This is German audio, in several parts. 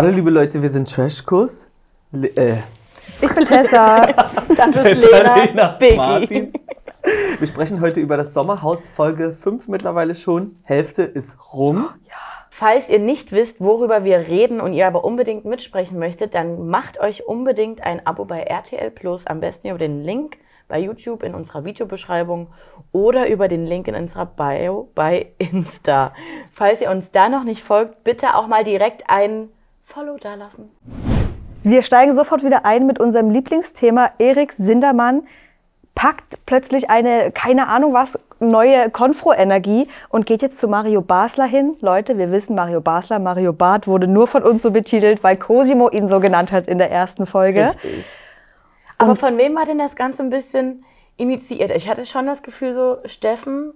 Hallo liebe Leute, wir sind Trashkurs. Le äh, Ich bin Tessa. Das ist Lena Lena Biggie. Martin. wir sprechen heute über das Sommerhaus, Folge 5 mittlerweile schon. Hälfte ist rum. Falls ihr nicht wisst, worüber wir reden und ihr aber unbedingt mitsprechen möchtet, dann macht euch unbedingt ein Abo bei RTL Plus, am besten über den Link bei YouTube in unserer Videobeschreibung oder über den Link in unserer Bio bei Insta. Falls ihr uns da noch nicht folgt, bitte auch mal direkt ein Follow dalassen. Wir steigen sofort wieder ein mit unserem Lieblingsthema. Erik Sindermann packt plötzlich eine, keine Ahnung was, neue Konfro-Energie und geht jetzt zu Mario Basler hin. Leute, wir wissen, Mario Basler, Mario Barth wurde nur von uns so betitelt, weil Cosimo ihn so genannt hat in der ersten Folge. Richtig. Aber von wem war denn das Ganze ein bisschen initiiert? Ich hatte schon das Gefühl, so Steffen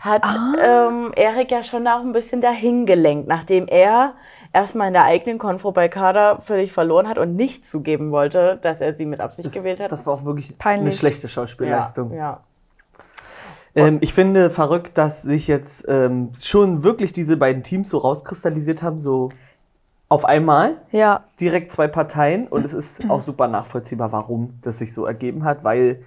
hat ähm, Erik ja schon auch ein bisschen dahin gelenkt, nachdem er erstmal in der eigenen Konfro bei Kader völlig verloren hat und nicht zugeben wollte, dass er sie mit Absicht gewählt hat. Das war auch wirklich eine Peinlich. schlechte Schauspielleistung. ja, ja. Ähm, ich finde verrückt, dass sich jetzt ähm, schon wirklich diese beiden Teams so rauskristallisiert haben, so auf einmal. Ja, direkt zwei Parteien und es ist auch super nachvollziehbar, warum das sich so ergeben hat, weil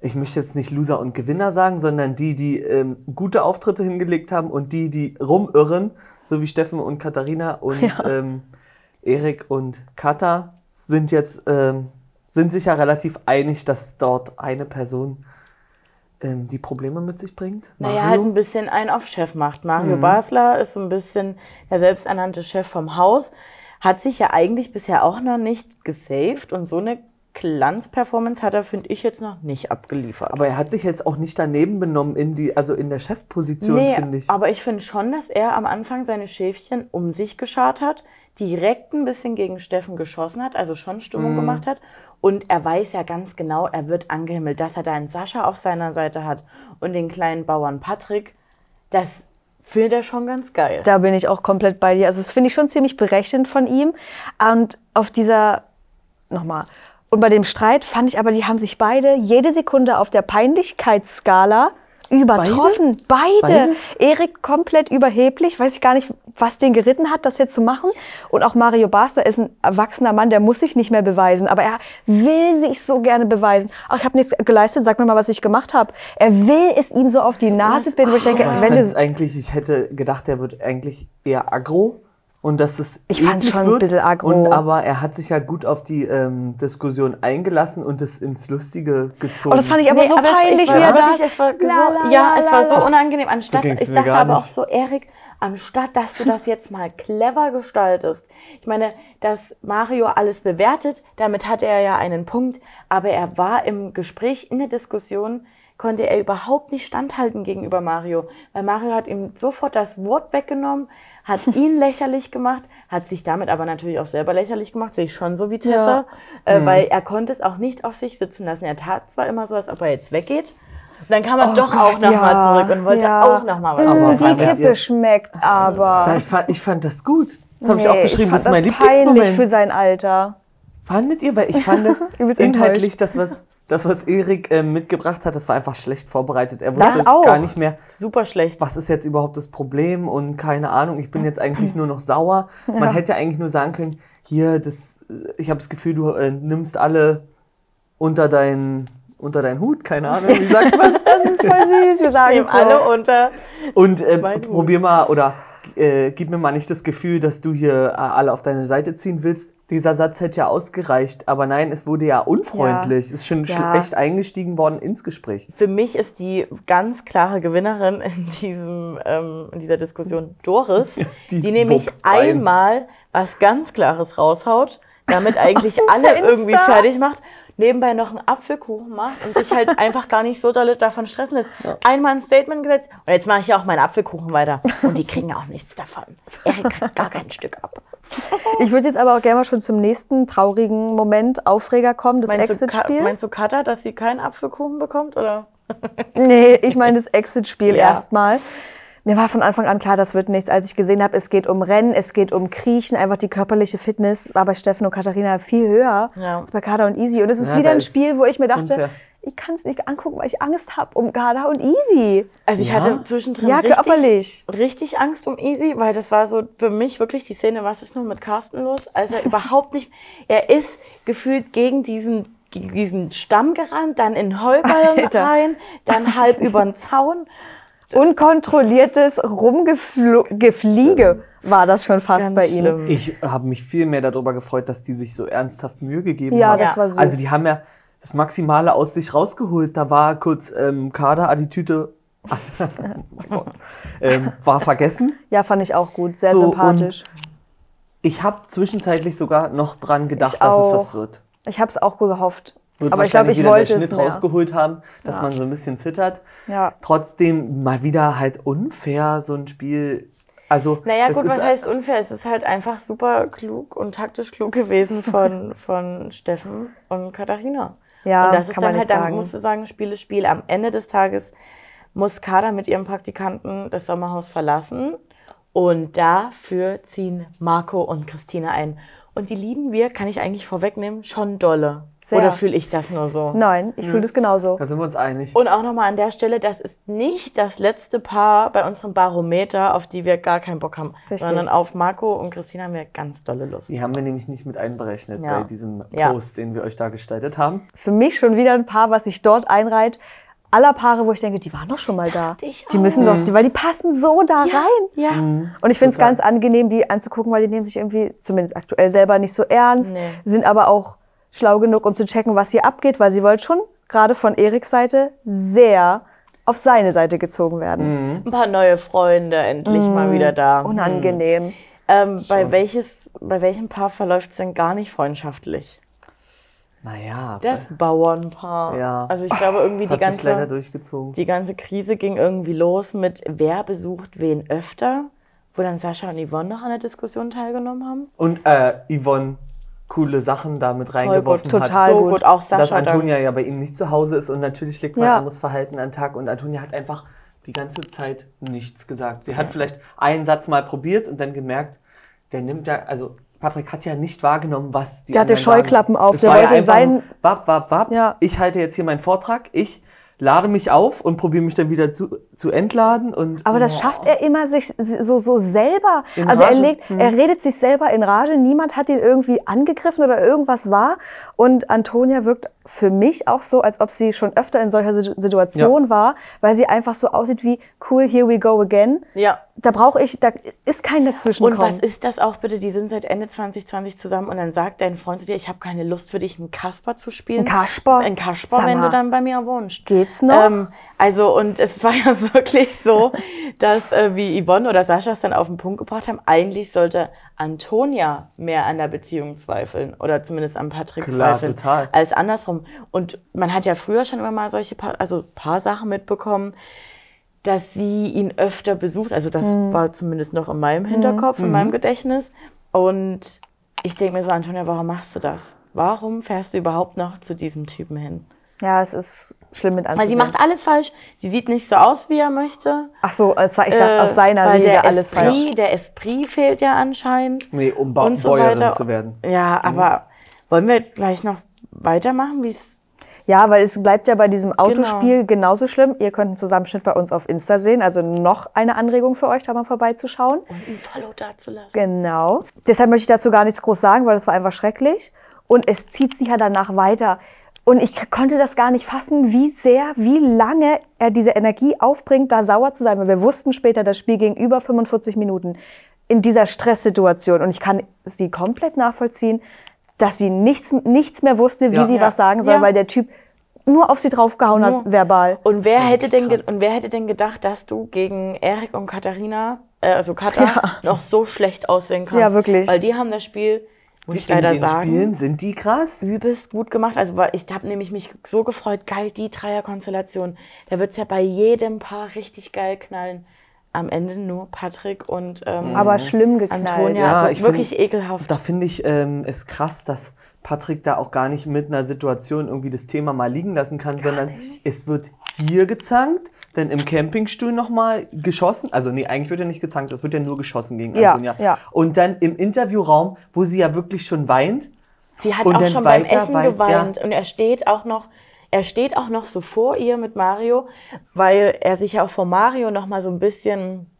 ich möchte jetzt nicht Loser und Gewinner sagen, sondern die, die ähm, gute Auftritte hingelegt haben und die, die rumirren, so wie Steffen und Katharina und Ja. ähm, Erik und Katha sind jetzt ähm, sind sich ja relativ einig, dass dort eine Person ähm, die Probleme mit sich bringt. Naja, halt ein bisschen einen auf Chef macht. Mario Mhm. Basler ist so ein bisschen der selbsternannte Chef vom Haus, hat sich ja eigentlich bisher auch noch nicht gesaved und so eine Glanzperformance hat er, finde ich, jetzt noch nicht abgeliefert. aber er hat sich jetzt auch nicht daneben benommen in die, also in der Chefposition, Nee, finde ich. aber ich finde schon, dass er am Anfang seine Schäfchen um sich geschart hat, direkt ein bisschen gegen Steffen geschossen hat, also schon Stimmung Mhm. gemacht hat. Und er weiß ja ganz genau, er wird angehimmelt, dass er da einen Sascha auf seiner Seite hat und den kleinen Bauern Patrick. Das findet er schon ganz geil. da bin ich auch komplett bei dir. Also das finde ich schon ziemlich berechnend von ihm. Und auf dieser, nochmal, und bei dem Streit fand ich aber, die haben sich beide jede Sekunde auf der Peinlichkeitsskala übertroffen. Beide? Beide? Erik komplett überheblich, weiß ich gar nicht, was den geritten hat, das jetzt zu machen. Und auch Mario Basler ist ein erwachsener Mann, der muss sich nicht mehr beweisen, aber er will sich so gerne beweisen. Ach, ich habe nichts geleistet, sag mir mal, was ich gemacht habe. Er will es ihm so auf die Nase binden, wo ich denke, ich wenn du eigentlich, ich hätte gedacht, der wird eigentlich eher aggro und dass es Ich fand's schon ein wird. bisschen aggro. Und aber er hat sich ja gut auf die ähm, Diskussion eingelassen und es ins Lustige gezogen. Oh, das fand ich aber so aber peinlich, es wie war er da. wirklich, es war so, La, la, ja, es war so la. unangenehm. Anstatt, ging's ich dachte aber auch nicht. so, Erik, anstatt dass du das jetzt mal clever gestaltest. Ich meine, dass Mario alles bewertet, damit hat er ja einen Punkt, aber er war im Gespräch, in der Diskussion, konnte er überhaupt nicht standhalten gegenüber Mario. Weil Mario hat ihm sofort das Wort weggenommen, hat ihn lächerlich gemacht, hat sich damit aber natürlich auch selber lächerlich gemacht, sehe ich schon so wie Tessa, äh, weil er konnte es auch nicht auf sich sitzen lassen. Er tat zwar immer so, als ob er jetzt weggeht, und dann kam er doch auch Gott, nochmal ja, zurück und wollte ja. auch nochmal was Aber fand die Kippe schmeckt aber. Ja, ich, fand, ich fand das gut. Das habe ich Nee, auch geschrieben. fand das ist mein peinlich für Lieblingsmoment. sein Alter. Fandet ihr? Weil ich fand inhaltlich das, was, das, was Erik ähm, mitgebracht hat, das war einfach schlecht vorbereitet. Er Das wusste auch. gar nicht mehr, Super schlecht. was ist jetzt überhaupt das Problem und keine Ahnung, ich bin jetzt eigentlich nur noch sauer. Man hätte ja eigentlich nur sagen können, hier, das, äh, ich habe das Gefühl, du äh, nimmst alle unter deinen unter deinen Hut, keine Ahnung, wie sagt man? Das ist voll süß, wir sagen so. alle unter. Und äh, probier mal oder äh, gib mir mal nicht das Gefühl, dass du hier äh, alle auf deine Seite ziehen willst. Dieser Satz hätte ja ausgereicht, aber nein, es wurde ja unfreundlich. Ist schon Ja. schlecht eingestiegen worden ins Gespräch. Für mich ist die ganz klare Gewinnerin in, diesem, ähm, in dieser Diskussion Doris, die die, nämlich einmal was ganz Klares raushaut, damit eigentlich alle Fenster. irgendwie fertig macht, nebenbei noch einen Apfelkuchen macht und sich halt einfach gar nicht so doll davon stressen lässt. Einmal ein Statement gesetzt und jetzt mache ich ja auch meinen Apfelkuchen weiter. Und die kriegen auch nichts davon. Erik kriegt gar kein Stück ab. Ich würde jetzt aber auch gerne mal schon zum nächsten traurigen Moment, Aufreger kommen, das Meinst du, Ka- Exit-Spiel. meinst du Katha, dass sie keinen Apfelkuchen bekommt? Oder? Nee, ich meine das Exit-Spiel Ja. erstmal. Mir war von Anfang an klar, das wird nichts. Als ich gesehen habe, es geht um Rennen, es geht um Kriechen, einfach die körperliche Fitness war bei Steffen und Katharina viel höher Ja. als bei Kada und Easy. Und es ist Ja, wieder ein ist Spiel, wo ich mir dachte, unfair. Ich kann es nicht angucken, weil ich Angst habe um Kada und Easy. Also ich Ja? hatte zwischendrin Ja, richtig, körperlich. richtig Angst um Easy, weil das war so für mich wirklich die Szene, was ist nun mit Carsten los? Als er überhaupt nicht, er ist gefühlt gegen diesen, gegen diesen Stamm gerannt, dann in Heuballen rein, dann halb über den Zaun. Unkontrolliertes Rumgefliege war das schon fast Ganz bei ihm. schlimm. Ich habe mich viel mehr darüber gefreut, dass die sich so ernsthaft Mühe gegeben Ja, haben. das war so. Also die haben ja das Maximale aus sich rausgeholt. Da war kurz ähm, Kader-Attitüde, oh Gott, ähm, war vergessen. Ja, fand ich auch gut. Sehr So, sympathisch. Ich habe zwischenzeitlich sogar noch dran gedacht, Ich dass es auch. was wird. Ich habe es auch gehofft. Wird Aber ich glaube, ich wollte der es Schnitt mehr. rausgeholt haben, dass Ja. man so ein bisschen zittert. Ja. Trotzdem mal wieder halt unfair so ein Spiel. Also Naja, gut, was heißt unfair? Es ist halt einfach super klug und taktisch klug gewesen von, von Steffen und Katharina. Ja, und das ist dann halt, dann sagen. musst du sagen, Spiel ist Spiel. Am Ende des Tages muss Kader mit ihrem Praktikanten das Sommerhaus verlassen. Und dafür ziehen Marco und Christina ein. Und die lieben wir, kann ich eigentlich vorwegnehmen, schon dolle. Sehr. Oder fühle ich das nur so? Nein, ich fühle das genauso. Da sind wir uns einig. Und auch nochmal an der Stelle, das ist nicht das letzte Paar bei unserem Barometer, auf die wir gar keinen Bock haben, Richtig. sondern auf Marco und Christina haben wir ganz dolle Lust. Die haben wir nämlich nicht mit einberechnet Ja. bei diesem Ja. Post, den wir euch da gestaltet haben. Für mich schon wieder ein Paar, was sich dort einreiht. Aller Paare, wo ich denke, die waren doch schon mal da. ich Die müssen doch, weil die passen so da rein. Ja. Und ich finde es ganz angenehm, die anzugucken, weil die nehmen sich irgendwie, zumindest aktuell selber, nicht so ernst, Nee. sind aber auch schlau genug, um zu checken, was hier abgeht, weil sie wollen schon gerade von Eriks Seite sehr auf seine Seite gezogen werden. Ein paar neue Freunde endlich mal wieder da. Unangenehm. Ähm, bei, welches, bei welchem Paar verläuft es denn gar nicht freundschaftlich? Naja, Das Bauernpaar. Ja. Also ich glaube irgendwie das die hat sich leider ganze, durchgezogen. die ganze Krise ging irgendwie los mit wer besucht wen öfter, wo dann Sascha und Yvonne noch an der Diskussion teilgenommen haben. Und äh, Yvonne coole Sachen da mit reingeworfen gut, hat. total so gut. gut. Auch dass Sascha dann. Antonia ja bei ihm nicht zu Hause ist und natürlich legt man Ja. ein anderes Verhalten an den Tag und Antonia hat einfach die ganze Zeit nichts gesagt. Sie hat vielleicht einen Satz mal probiert und dann gemerkt, der nimmt ja, also Patrick hat ja nicht wahrgenommen, was die Der hatte anderen sagen. Scheuklappen auf, Es der war ja wollte einfach sein- Wap, wap, wap. Ja. Ich halte jetzt hier meinen Vortrag, ich lade mich auf und probiere mich dann wieder zu, zu entladen und Aber das schafft er immer sich so, so selber. In also er, Rage. legt, er redet sich selber in Rage. Niemand hat ihn irgendwie angegriffen oder irgendwas war. Und Antonia wirkt für mich auch so, als ob sie schon öfter in solcher Situ- Situation war, weil sie einfach so aussieht wie cool, here we go again. Ja. Da brauche ich, da ist kein Und Dazwischenkommen. was ist das auch bitte? Die sind seit Ende 2020 zusammen und dann sagt dein Freund zu dir, ich habe keine Lust für dich, einen Kasper zu spielen. Ein Kasper? Ein Kasper, wenn du dann bei mir wohnst. Geht's noch? Ähm, also, und es war ja wirklich so, dass, äh, wie Yvonne oder Sascha es dann auf den Punkt gebracht haben, eigentlich sollte Antonia mehr an der Beziehung zweifeln oder zumindest an Patrick Klar, zweifeln, total. als andersrum. Und man hat ja früher schon immer mal solche paar, also paar Sachen mitbekommen, dass sie ihn öfter besucht. Also das Mhm. war zumindest noch in meinem Hinterkopf, in meinem Gedächtnis. Und ich denke mir so, Antonia, warum machst du das? Warum fährst du überhaupt noch zu diesem Typen hin? ja, es ist schlimm mit Weil anzusehen. sie macht alles falsch. Sie sieht nicht so aus, wie er möchte. Ach so, ich sag Äh, aus seiner weil der alles Esprit, falsch. Der Esprit fehlt ja anscheinend. nee, um ba so Bäuerin weiter. zu werden. Ja, aber wollen wir gleich noch weitermachen, wie es Ja, weil es bleibt ja bei diesem Genau. Autospiel genauso schlimm. Ihr könnt einen Zusammenschnitt bei uns auf Insta sehen. Also noch eine Anregung für euch, da mal vorbeizuschauen. und ein Follow dazulassen. Genau. Deshalb möchte ich dazu gar nichts groß sagen, weil das war einfach schrecklich. Und es zieht sich ja danach weiter. Und ich konnte das gar nicht fassen, wie sehr, wie lange er diese Energie aufbringt, da sauer zu sein. Weil wir wussten später, das Spiel ging über 45 Minuten in dieser Stresssituation. Und ich kann sie komplett nachvollziehen, dass sie nichts, nichts mehr wusste, wie Ja. sie Ja. was sagen soll, Ja. weil der Typ nur auf sie draufgehauen hat, Nur. verbal. Und wer, hätte denn und wer hätte denn gedacht, dass du gegen Erik und Katharina, äh, also Katha, noch so schlecht aussehen kannst? Ja, wirklich. Weil die haben das Spiel, muss ich leider in den sagen, Spielen sind die krass. übelst gut gemacht. Also weil ich habe nämlich mich so gefreut, geil, die Dreierkonstellation. Da wird es ja bei jedem Paar richtig geil knallen. Am Ende nur Patrick und ähm, Aber schlimm geknallt. Antonia. Ja, also ich wirklich find- ekelhaft. Da finde ich ähm, es krass, dass Patrick da auch gar nicht mit einer Situation irgendwie das Thema mal liegen lassen kann, sondern es wird hier gezankt, dann im Campingstuhl nochmal geschossen. Also nee, eigentlich wird ja nicht gezankt, es wird ja nur geschossen gegen Ja, Antonia. ja. Und dann im Interviewraum, wo sie ja wirklich schon weint. Sie hat Und auch dann schon beim weiter, Essen weit- geweint und er steht auch noch, er steht auch noch so vor ihr mit Mario, weil er sich ja auch vor Mario noch mal so ein bisschen,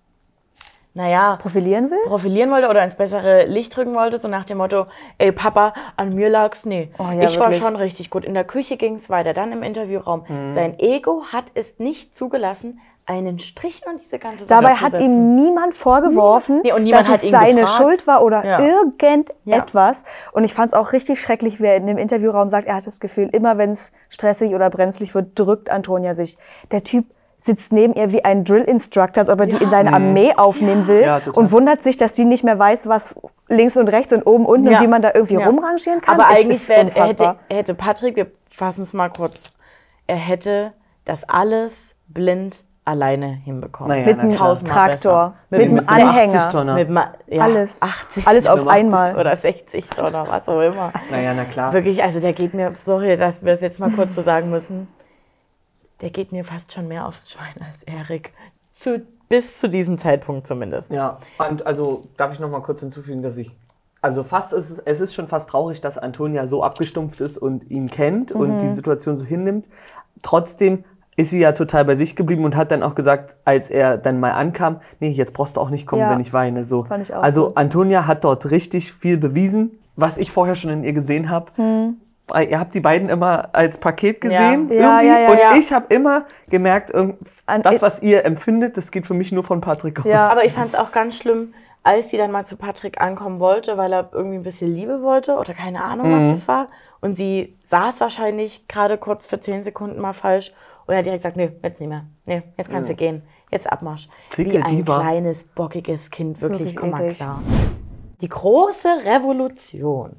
naja, Profilieren will? profilieren wollte oder ins bessere Licht drücken wollte, so nach dem Motto, ey Papa, an mir lag's, nee. Oh ja, ich war wirklich. schon richtig gut. In der Küche ging's weiter, dann im Interviewraum. Mhm. Sein Ego hat es nicht zugelassen, einen Strich und diese ganze Sache Dabei hat ihm niemand vorgeworfen, Nee, und niemand dass hat es ihn seine gefragt. Schuld war oder Ja. irgendetwas. Und ich fand es auch richtig schrecklich, wer in dem Interviewraum sagt, er hat das Gefühl, immer wenn es stressig oder brenzlig wird, drückt Antonia sich. Der Typ sitzt neben ihr wie ein Drill-Instructor, als ob er die in seine Armee aufnehmen will Mhm. Ja, und wundert sich, dass die nicht mehr weiß, was links und rechts und oben unten Ja. und wie man da irgendwie Ja. rumrangieren kann. Aber Es eigentlich ist wär, er hätte, er hätte Patrick, wir fassen es mal kurz, er hätte das alles blind alleine hinbekommen. Naja, mit einem Traktor, mit Mit einem Anhänger. 80 Tonner. Mit ja, Alles. 80 Alles auf 85 einmal. Oder 60 oder was auch immer. Naja, na klar. Wirklich, also der geht mir, sorry, dass wir es jetzt mal kurz so sagen müssen, der geht mir fast schon mehr aufs Schwein als Erik. Zu, bis zu diesem Zeitpunkt zumindest. Ja, und also darf ich noch mal kurz hinzufügen, dass ich also fast ist es, es ist schon fast traurig, dass Antonia so abgestumpft ist und ihn kennt und Mhm. die Situation so hinnimmt. Trotzdem ist sie ja total bei sich geblieben und hat dann auch gesagt, als er dann mal ankam, nee, jetzt brauchst du auch nicht kommen, Ja. wenn ich weine. So. Fand ich auch also so. Antonia hat dort richtig viel bewiesen, was ich vorher schon in ihr gesehen habe. Weil Ihr habt die beiden immer als Paket gesehen Hm. Ja, irgendwie. ja, ja, und ja. ich habe immer gemerkt, das, was ihr empfindet, das geht für mich nur von Patrick aus. Ja. Aber ich fand es auch ganz schlimm, als sie dann mal zu Patrick ankommen wollte, weil er irgendwie ein bisschen Liebe wollte oder keine Ahnung, Mhm. was es war. Und sie saß wahrscheinlich gerade kurz für 10 Sekunden mal falsch und er hat direkt gesagt, nee, jetzt nicht mehr. Nee, jetzt kannst du gehen. Jetzt Abmarsch. Wie ein kleines, bockiges Kind. Wirklich, komm mal klar. Die große Revolution.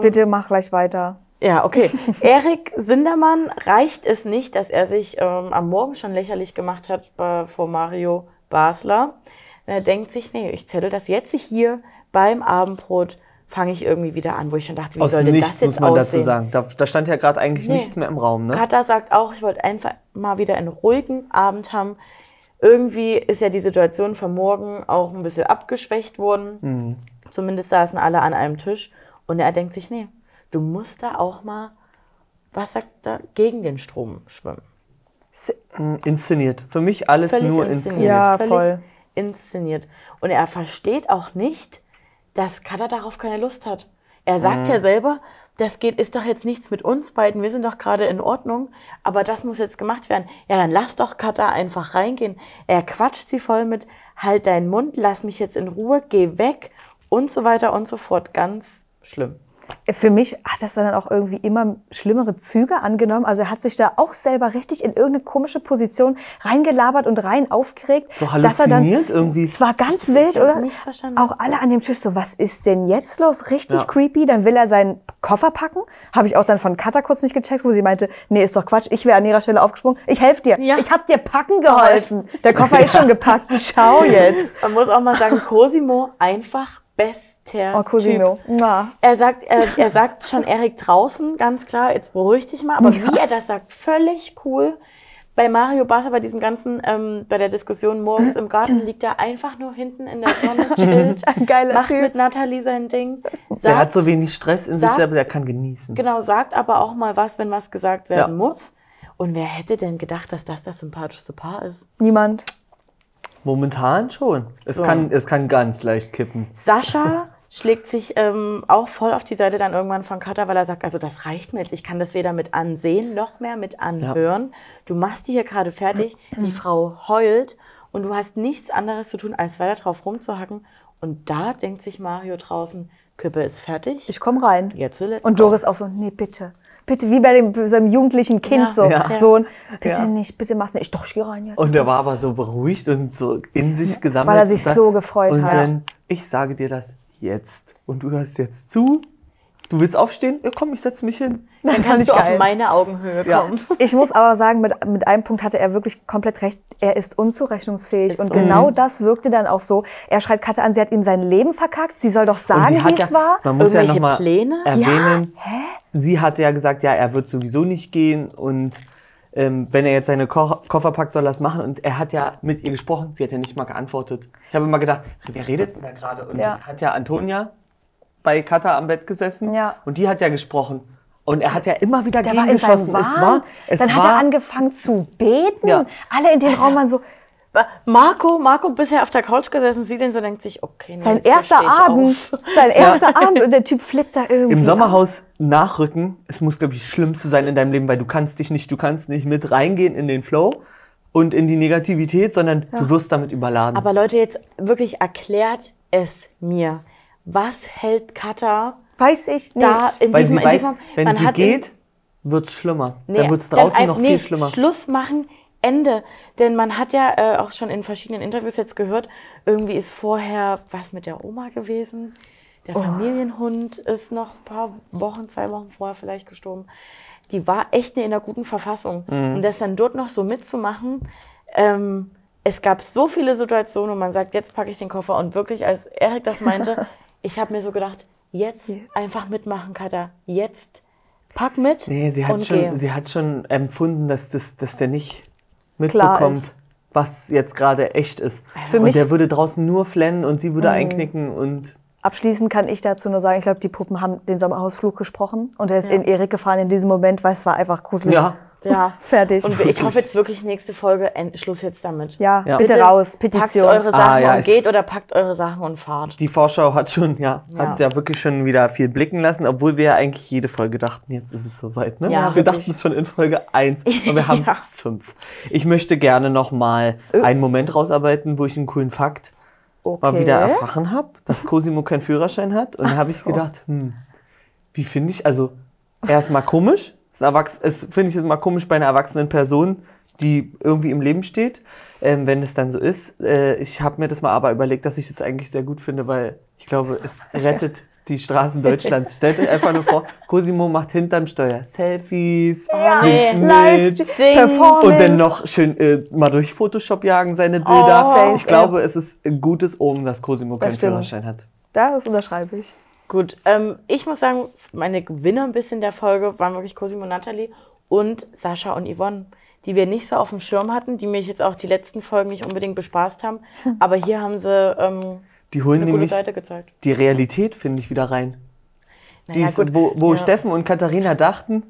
Bitte mach gleich weiter. Ja, okay. Erik Sindermann reicht es nicht, dass er sich ähm, am Morgen schon lächerlich gemacht hat bei, vor Mario Basler. Er denkt sich, nee, ich zettel das jetzt hier beim Abendbrot, fange ich irgendwie wieder an, wo ich schon dachte, wie Aus soll denn nichts das jetzt muss man dazu aussehen? sagen. Da, da stand ja gerade eigentlich Nee. nichts mehr im Raum. Ne? Katha sagt auch, ich wollte einfach mal wieder einen ruhigen Abend haben. Irgendwie ist ja die Situation vom Morgen auch ein bisschen abgeschwächt worden. Mhm. Zumindest saßen alle an einem Tisch. Und er denkt sich, nee, du musst da auch mal, was sagt er, gegen den Strom schwimmen. Mm, Inszeniert. Für mich alles Völlig nur inszeniert. inszeniert. Ja, Völlig voll. inszeniert. Und er versteht auch nicht, dass Katha darauf keine Lust hat. Er sagt Mhm. ja selber, das geht, ist doch jetzt nichts mit uns beiden, wir sind doch gerade in Ordnung, aber das muss jetzt gemacht werden. Ja, dann lass doch Katha einfach reingehen. Er quatscht sie voll mit, halt deinen Mund, lass mich jetzt in Ruhe, geh weg und so weiter und so fort. Ganz schlimm. Für mich hat das dann auch irgendwie immer schlimmere Züge angenommen. Also er hat sich da auch selber richtig in irgendeine komische Position reingelabert und rein aufgeregt. So dass er dann, halluziniert irgendwie. Es war ganz wild, hab oder? nichts verstanden. Auch alle an dem Tisch so, was ist denn jetzt los? Richtig Ja. creepy. Dann will er seinen Koffer packen. Habe ich auch dann von Katha kurz nicht gecheckt, wo sie meinte, nee, ist doch Quatsch, ich wäre an ihrer Stelle aufgesprungen. Ich helfe dir. Ja. Ich habe dir packen geholfen. Der Koffer ist schon gepackt. Schau jetzt. Man muss auch mal sagen, Cosimo einfach bester Oh, Cosimo. Typ. Er sagt, er, er sagt schon Erik draußen, ganz klar, jetzt beruhig dich mal. Aber wie er das sagt, völlig cool. Bei Mario Basser, bei diesem ganzen, ähm, bei der Diskussion morgens im Garten, liegt er einfach nur hinten in der Sonne, chillt, Ein geiler macht Typ. mit Nathalie sein Ding. Sagt, Der hat so wenig Stress in sich sagt- selber, der kann genießen. genau, sagt aber auch mal was, wenn was gesagt werden Ja. muss. Und wer hätte denn gedacht, dass das das sympathischste Paar ist? Niemand. Momentan schon. Es, So. kann, es kann ganz leicht kippen. Sascha schlägt sich ähm, auch voll auf die Seite dann irgendwann von Katha, weil er sagt, also das reicht mir jetzt. Ich kann das weder mit ansehen noch mehr mit anhören. Du machst die hier gerade fertig, die Frau heult und du hast nichts anderes zu tun, als weiter drauf rumzuhacken. Und da denkt sich Mario draußen, Küppe ist fertig. Ich komme rein. jetzt let's Und. Doris auch so, nee, bitte. Bitte, wie bei dem, so einem jugendlichen Kind Ja. so. Ja. Sohn, bitte Ja. nicht, bitte mach's nicht. Ich doch, ich geh rein jetzt. Und er war aber so beruhigt und so in sich gesammelt. Weil er sich Und so gefreut und hat. dann, ich sage dir das jetzt. Und du hörst jetzt zu. Du willst aufstehen? Ja, komm, ich setze mich hin. Dann fand kannst ich du geil. auf meine Augenhöhe Ja. kommen. Ich muss aber sagen, mit, mit einem Punkt hatte er wirklich komplett recht. Er ist unzurechnungsfähig. Ist und so. genau das wirkte dann auch so. Er schreit Katja an, sie hat ihm sein Leben verkackt. Sie soll doch sagen, wie ja, es war. Man muss ja Irgendwelche nochmal Pläne? erwähnen, sie hatte ja gesagt, ja, er wird sowieso nicht gehen und ähm, wenn er jetzt seine Ko Koffer packt, soll er es machen. Und er hat ja mit ihr gesprochen, sie hat ja nicht mal geantwortet. Ich habe immer gedacht, wer redet denn da gerade? Und Ja. das hat ja Antonia bei Katha am Bett gesessen Ja. und die hat ja gesprochen. Und er hat ja immer wieder Der war in seinem gegengeschossen. Es Wahn. war, es Dann hat war, er angefangen zu beten. Ja. Alle in dem Raum waren so, Marco, Marco bisher auf der Couch gesessen, sie den so denkt sich, okay, nee, sein jetzt erster Abend, auf. sein erster Abend und der Typ flippt da irgendwie. Im aus. Sommerhaus nachrücken, es muss, glaube ich, das Schlimmste sein in deinem Leben, weil du kannst dich nicht, du kannst nicht mit reingehen in den Flow und in die Negativität, sondern du wirst damit überladen. Aber Leute, jetzt wirklich erklärt es mir. Was hält Katha Weiß ich nicht. da in weil diesem sie in weiß, diesem, wenn man sie hat in- geht, wird es schlimmer. Nee, dann wird es draußen ein- noch nee, viel schlimmer. Schluss machen, Ende. Denn man hat ja äh, auch schon in verschiedenen Interviews jetzt gehört, irgendwie ist vorher was mit der Oma gewesen. Der Oh. Familienhund ist noch ein paar Wochen, zwei Wochen vorher vielleicht gestorben. Die war echt in einer guten Verfassung. Mhm. Und das dann dort noch so mitzumachen, ähm, es gab so viele Situationen, wo man sagt, jetzt packe ich den Koffer. Und wirklich, als Erik das meinte, ich habe mir so gedacht, jetzt, Jetzt. einfach mitmachen, Katha. Jetzt pack mit. Nee, sie hat, und schon, geh. sie hat schon empfunden, dass, das, dass der nicht mitbekommt, was jetzt gerade echt ist. Für und mich- der würde draußen nur flennen und sie würde Mhm. einknicken und Abschließend kann ich dazu nur sagen, ich glaube, die Puppen haben den Sommerhausflug gesprochen und er ist in Erik gefahren in diesem Moment, weil es war einfach gruselig. ja, Ja. Fertig. Und ich hoffe jetzt wirklich nächste Folge, End, Schluss jetzt damit. ja, Ja. bitte, raus, Petition. Packt eure Sachen Ah, ja, und geht oder packt eure Sachen und fahrt. die Vorschau hat schon, ja, hat ja wirklich schon wieder viel blicken lassen, obwohl wir ja eigentlich jede Folge dachten, jetzt ist es soweit. Ne? Ja, wir wirklich. dachten es schon in Folge 1 und wir haben Ja. fünf. Ich möchte gerne noch mal einen Moment rausarbeiten, wo ich einen coolen Fakt mal wieder erfahren habe, dass Cosimo keinen Führerschein hat. Und da habe ich so. gedacht, hm, wie finde ich, also erstmal komisch, es finde ich mal komisch bei einer erwachsenen Person, die irgendwie im Leben steht, ähm, wenn es dann so ist. Äh, ich habe mir das mal aber überlegt, dass ich das eigentlich sehr gut finde, weil ich glaube, es rettet die Straßen Deutschlands. Stellt euch einfach nur vor, Cosimo macht hinterm Steuer Selfies, singt mit und dann noch schön äh, mal durch Photoshop jagen seine Bilder. Oh, ich glaube, es ist ein gutes Omen, dass Cosimo keinen stimmt. Führerschein hat. Das unterschreibe ich. Gut, ähm, ich muss sagen, meine Gewinner ein bisschen der Folge waren wirklich Cosimo und Nathalie und Sascha und Yvonne, die wir nicht so auf dem Schirm hatten, die mich jetzt auch die letzten Folgen nicht unbedingt bespaßt haben. Aber hier haben sie ähm, Die holen eine gute Seite gezeigt. die Realität, finde ich, wieder rein. Naja, gut, wo wo ja. Steffen und Katharina dachten,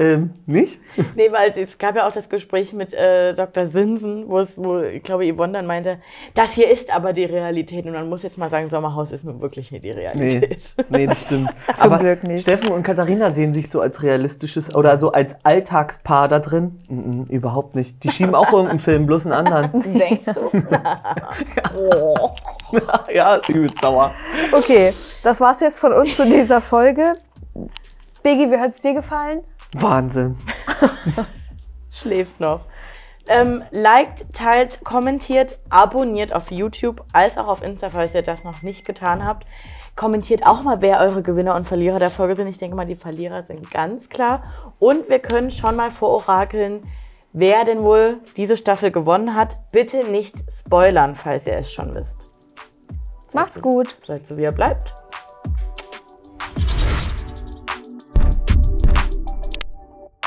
ähm, nicht? Nee, weil es gab ja auch das Gespräch mit äh, Dr. Sinsen, wo es, wo ich glaube, Yvonne dann meinte, das hier ist aber die Realität. Und man muss jetzt mal sagen, Sommerhaus ist nun wirklich nicht die Nee, Realität. nee, das stimmt. Zum Aber Glück nicht. Steffen und Katharina sehen sich so als realistisches oder so als Alltagspaar da drin. Mm -mm, überhaupt nicht. Die schieben auch irgendeinen Film, bloß einen anderen. Denkst du? oh. ja, übel sauer. Okay, das war's jetzt von uns zu dieser Folge. Biggie, wie hat es dir gefallen? Wahnsinn. Schläft noch. Ähm, liked, teilt, kommentiert, abonniert auf YouTube als auch auf Insta, falls ihr das noch nicht getan habt. Kommentiert auch mal, wer eure Gewinner und Verlierer der Folge sind. Ich denke mal, die Verlierer sind ganz klar. Und wir können schon mal vororakeln, wer denn wohl diese Staffel gewonnen hat. Bitte nicht spoilern, falls ihr es schon wisst. Macht's gut. Seid so, wie ihr bleibt.